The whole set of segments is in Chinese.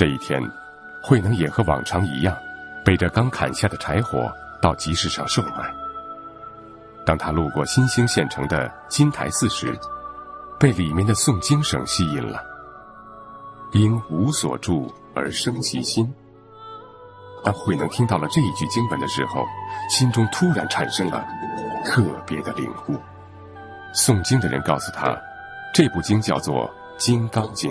这一天，慧能也和往常一样，背着刚砍下的柴火到集市上售卖。当他路过新兴县城的金台寺时，被里面的诵经声吸引了。因无所住而生其心。当慧能听到了这一句经文的时候，心中突然产生了特别的领悟。诵经的人告诉他，这部经叫做《金刚经》。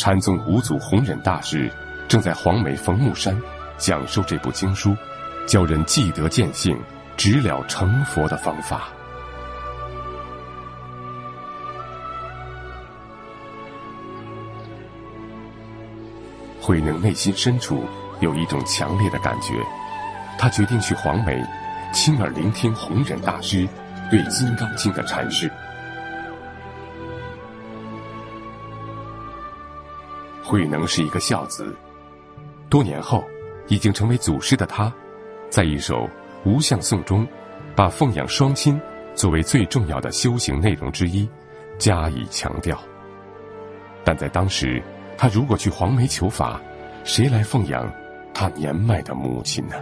禅宗五祖弘忍大师正在黄梅冯木山讲授这部经书，教人既得见性、直了成佛的方法。慧能内心深处有一种强烈的感觉，他决定去黄梅，亲耳聆听弘忍大师对《金刚经》的阐释。慧能是一个孝子，多年后，已经成为祖师的他，在一首《无相颂》中，把奉养双亲作为最重要的修行内容之一，加以强调。但在当时，他如果去黄梅求法，谁来奉养他年迈的母亲呢？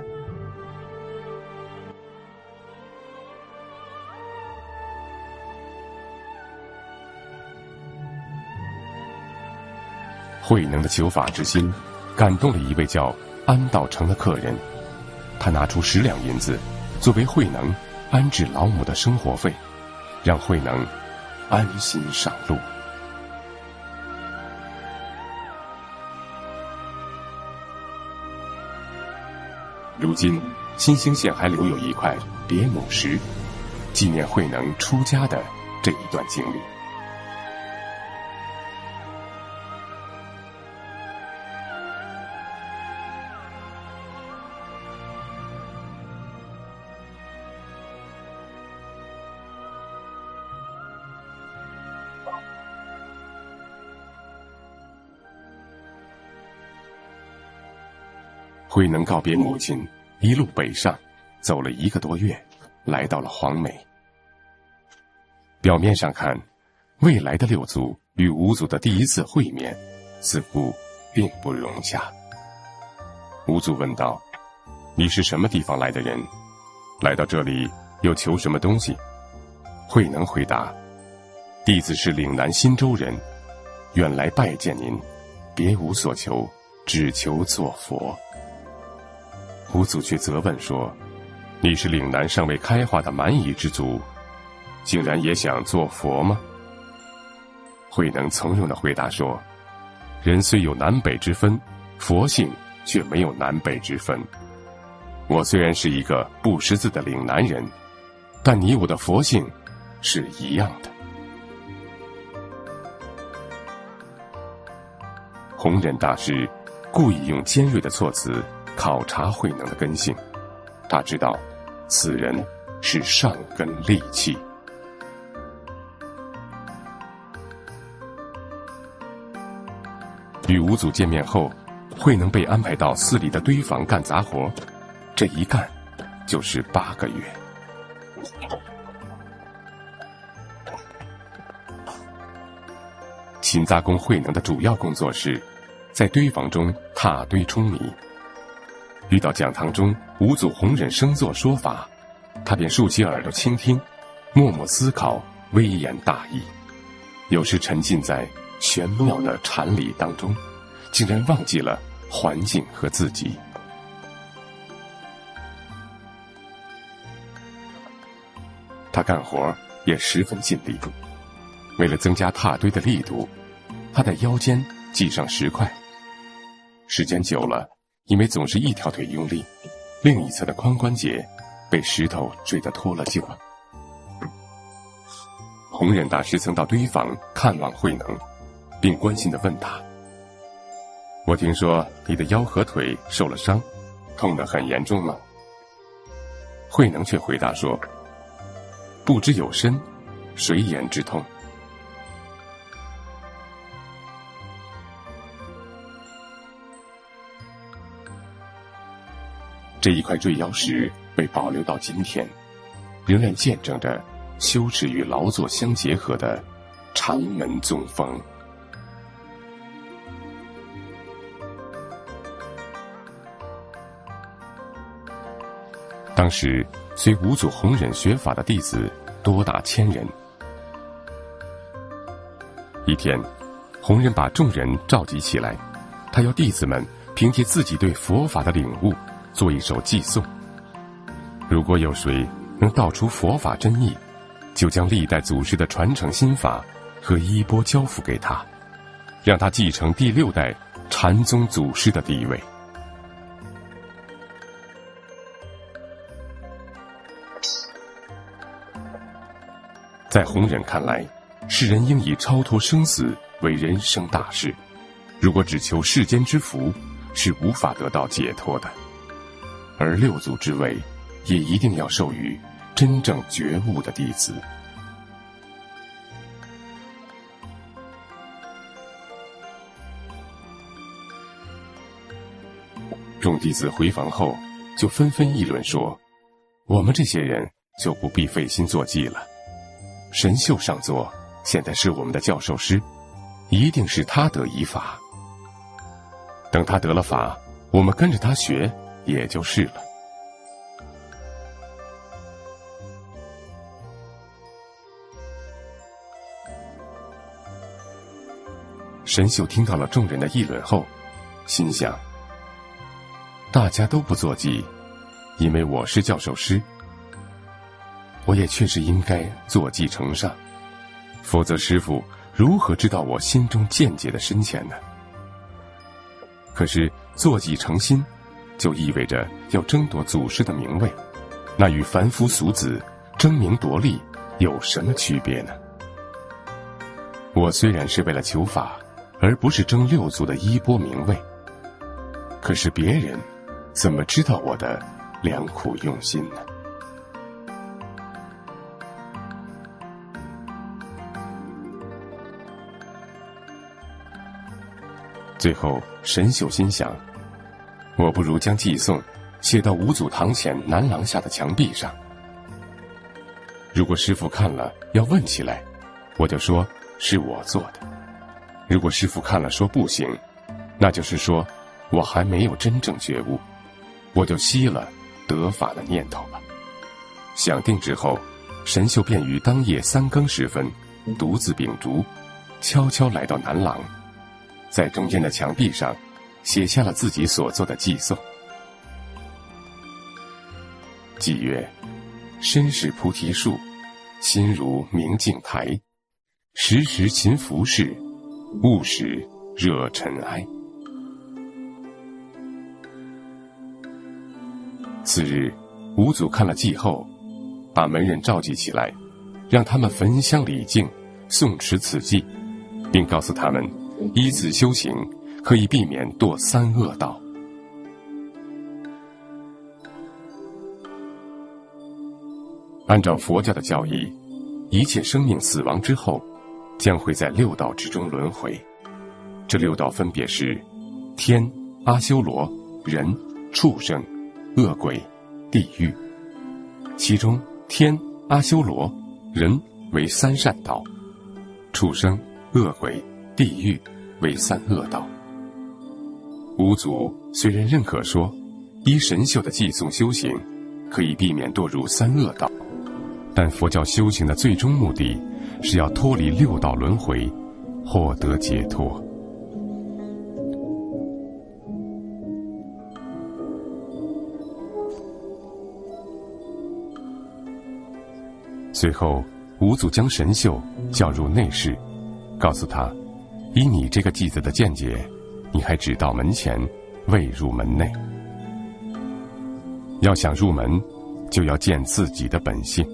慧能的求法之心，感动了一位叫安道成的客人，他拿出十两银子，作为慧能安置老母的生活费，让慧能安心上路。如今，新兴县还留有一块别母石，纪念慧能出家的这一段经历。慧能告别母亲，一路北上，走了一个多月，来到了黄梅。表面上看，未来的六祖与五祖的第一次会面，似乎并不融洽。五祖问道：“你是什么地方来的人？来到这里又求什么东西？”慧能回答：“弟子是岭南新州人，远来拜见您，别无所求，只求做佛。”胡祖却责问说：“你是岭南尚未开化的蛮夷之族，竟然也想做佛吗？”慧能从容的回答说：“人虽有南北之分，佛性却没有南北之分。我虽然是一个不识字的岭南人，但你我的佛性是一样的。”弘忍大师故意用尖锐的措辞。考察慧能的根性，他知道此人是上根利器。与五祖见面后，慧能被安排到寺里的堆房干杂活，这一干就是八个月。勤杂工慧能的主要工作是，在堆房中踏堆舂米。遇到讲堂中五祖弘忍生坐说法，他便竖起耳朵倾听，默默思考，微言大义。有时沉浸在玄妙的禅理当中，竟然忘记了环境和自己。他干活也十分尽力，为了增加踏堆的力度，他在腰间系上石块。时间久了。因为总是一条腿用力，另一侧的髋关节被石头坠得脱了臼。弘忍大师曾到堆房看望慧能，并关心的问他：“我听说你的腰和腿受了伤，痛得很严重吗？”慧能却回答说：“不知有身，谁言之痛？”这一块坠妖石被保留到今天仍然见证着修持与劳作相结合的长门宗风。当时随五祖弘忍学法的弟子多达千人一天弘忍把众人召集起来他要弟子们凭借自己对佛法的领悟做一首寄颂。如果有谁能道出佛法真意，就将历代祖师的传承心法和衣钵交付给他，让他继承第六代禅宗祖师的地位。在弘忍看来，世人应以超脱生死为人生大事。如果只求世间之福，是无法得到解脱的。而六祖之位，也一定要授予真正觉悟的弟子。众弟子回房后，就纷纷议论说：“我们这些人就不必费心做记了。”神秀上座，现在是我们的教授师，一定是他得一法。等他得了法，我们跟着他学，也就是了。神秀听到了众人的议论后，心想：大家都不做记，因为我是教授师。我也确实应该坐骑承上，否则师傅如何知道我心中见解的深浅呢？可是坐骑成心，就意味着要争夺祖师的名位，那与凡夫俗子争名夺利有什么区别呢？我虽然是为了求法，而不是争六祖的衣钵名位，可是别人怎么知道我的良苦用心呢？最后，神秀心想：我不如将寄送写到五祖堂前南廊下的墙壁上。如果师傅看了要问起来，我就说是我做的；如果师傅看了说不行，那就是说我还没有真正觉悟，我就熄了得法的念头了。想定之后，神秀便于当夜三更时分，独自秉烛，悄悄来到南廊。在中间的墙壁上，写下了自己所做的寄颂。寄曰：“身是菩提树，心如明镜台，时时勤拂拭，勿使惹尘埃。”次日，五祖看了祭后，把门人召集起来，让他们焚香礼敬，诵持此记，并告诉他们。依此修行，可以避免堕三恶道。按照佛教的教义，一切生命死亡之后，将会在六道之中轮回。这六道分别是：天、阿修罗、人、畜生、恶鬼、地狱。其中，天、阿修罗、人为三善道，畜生、恶鬼。地狱为三恶道。五祖虽然认可说，依神秀的寄送修行，可以避免堕入三恶道，但佛教修行的最终目的，是要脱离六道轮回，获得解脱。随后，五祖将神秀叫入内室，告诉他。以你这个弟子的见解，你还只到门前，未入门内。要想入门，就要见自己的本性。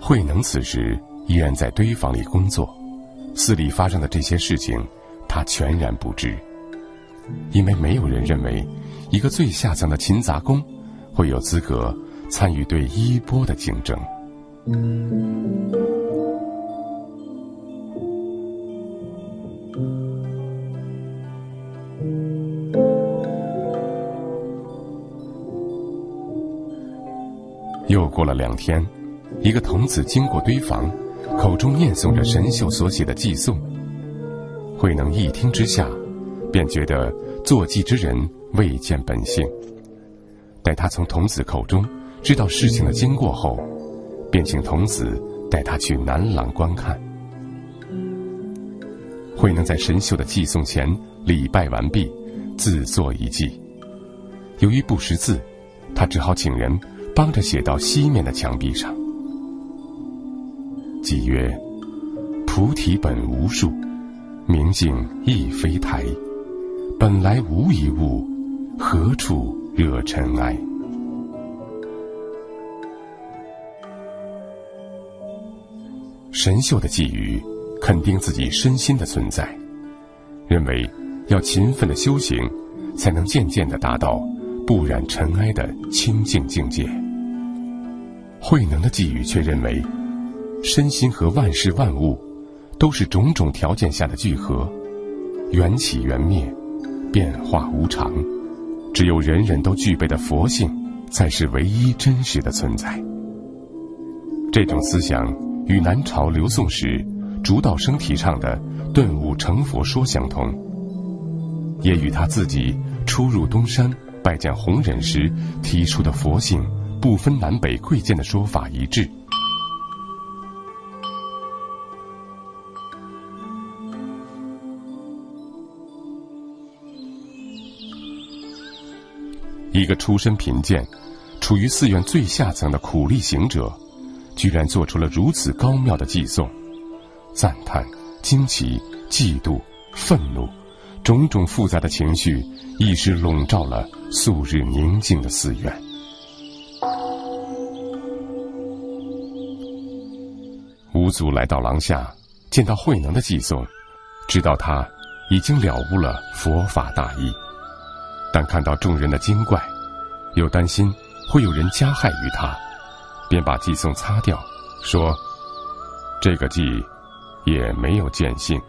慧能此时依然在堆房里工作，寺里发生的这些事情，他全然不知，因为没有人认为一个最下层的勤杂工会有资格参与对衣钵的竞争。过了两天，一个童子经过堆房，口中念诵着神秀所写的寄颂。慧能一听之下，便觉得坐骑之人未见本性。待他从童子口中知道事情的经过后，便请童子带他去南廊观看。慧能在神秀的祭送前礼拜完毕，自作一记。由于不识字，他只好请人帮着写到西面的墙壁上。即曰：“菩提本无树，明镜亦非台。本来无一物，何处？”惹尘埃。神秀的寄语，肯定自己身心的存在，认为要勤奋的修行，才能渐渐的达到不染尘埃的清净境界。慧能的寄语却认为，身心和万事万物，都是种种条件下的聚合，缘起缘灭，变化无常。只有人人都具备的佛性，才是唯一真实的存在。这种思想与南朝刘宋时竺道生提倡的顿悟成佛说相同，也与他自己初入东山拜见弘忍时提出的佛性不分南北贵贱的说法一致。一个出身贫贱、处于寺院最下层的苦力行者，居然做出了如此高妙的寄送，赞叹、惊奇、嫉妒、愤怒，种种复杂的情绪一时笼罩了素日宁静的寺院。吴祖来到廊下，见到慧能的寄颂，知道他已经了悟了佛法大义。但看到众人的精怪，又担心会有人加害于他，便把寄送擦掉，说：“这个寄也没有见性。”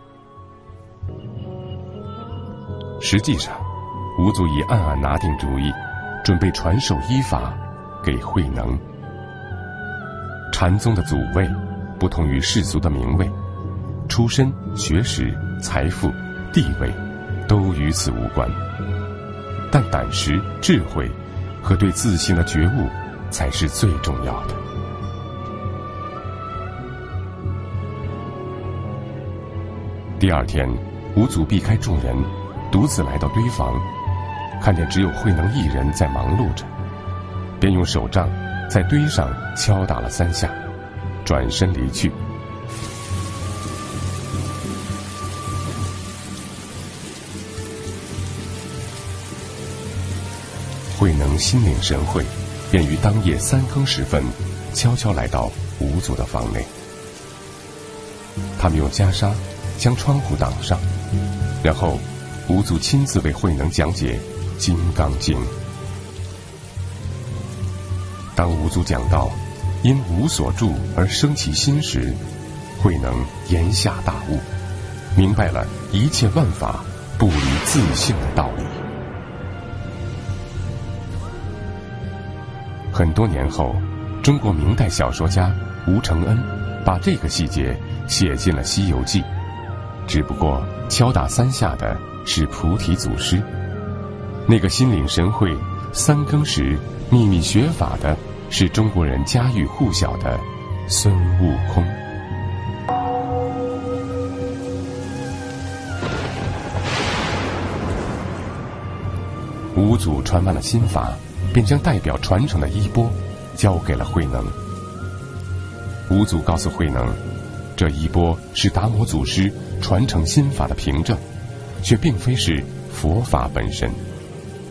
实际上，吴祖已暗暗拿定主意，准备传授医法给慧能。禅宗的祖位不同于世俗的名位，出身、学识、财富、地位都与此无关。但胆识、智慧和对自信的觉悟，才是最重要的。第二天，五祖避开众人，独自来到堆房，看见只有慧能一人在忙碌着，便用手杖在堆上敲打了三下，转身离去。慧能心领神会，便于当夜三更时分，悄悄来到五祖的房内。他们用袈裟将窗户挡上，然后五祖亲自为慧能讲解《金刚经》。当五祖讲到“因无所住而生其心”时，慧能言下大悟，明白了一切万法不离自性的道理。很多年后，中国明代小说家吴承恩把这个细节写进了《西游记》，只不过敲打三下的是菩提祖师，那个心领神会、三更时秘密学法的是中国人家喻户晓的孙悟空。五祖传完了心法。便将代表传承的衣钵交给了慧能。五祖告诉慧能，这衣钵是达摩祖师传承心法的凭证，却并非是佛法本身。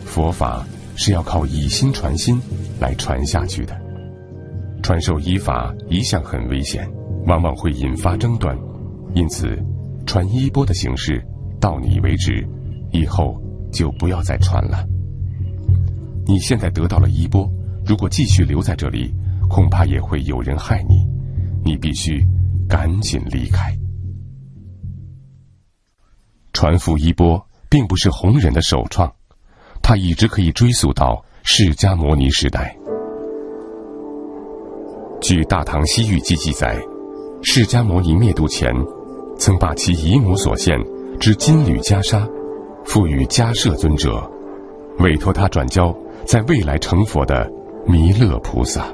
佛法是要靠以心传心来传下去的。传授衣法一向很危险，往往会引发争端，因此传衣钵的形式到你为止，以后就不要再传了。你现在得到了衣钵，如果继续留在这里，恐怕也会有人害你。你必须赶紧离开。传付衣钵并不是弘忍的首创，它一直可以追溯到释迦牟尼时代。据《大唐西域记》记载，释迦牟尼灭度前，曾把其姨母所献之金缕袈裟，赋予迦摄尊者。委托他转交在未来成佛的弥勒菩萨。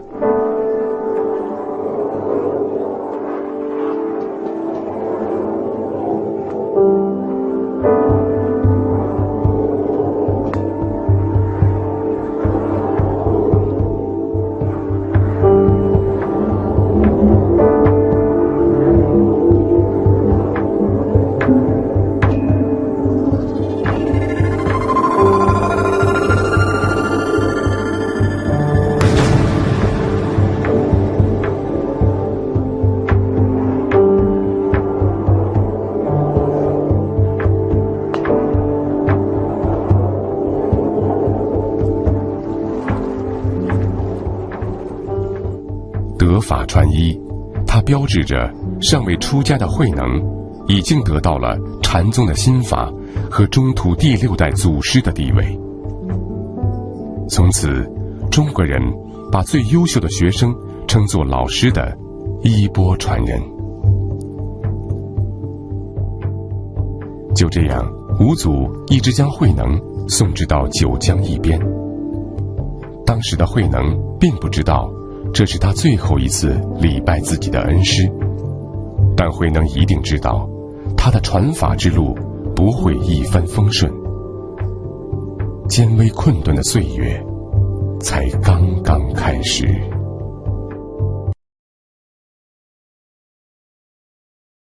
法传一，它标志着尚未出家的慧能已经得到了禅宗的心法和中土第六代祖师的地位。从此，中国人把最优秀的学生称作老师的衣钵传人。就这样，五祖一直将慧能送至到九江一边。当时的慧能并不知道。这是他最后一次礼拜自己的恩师，但慧能一定知道，他的传法之路不会一帆风顺，艰危困顿的岁月才刚刚开始。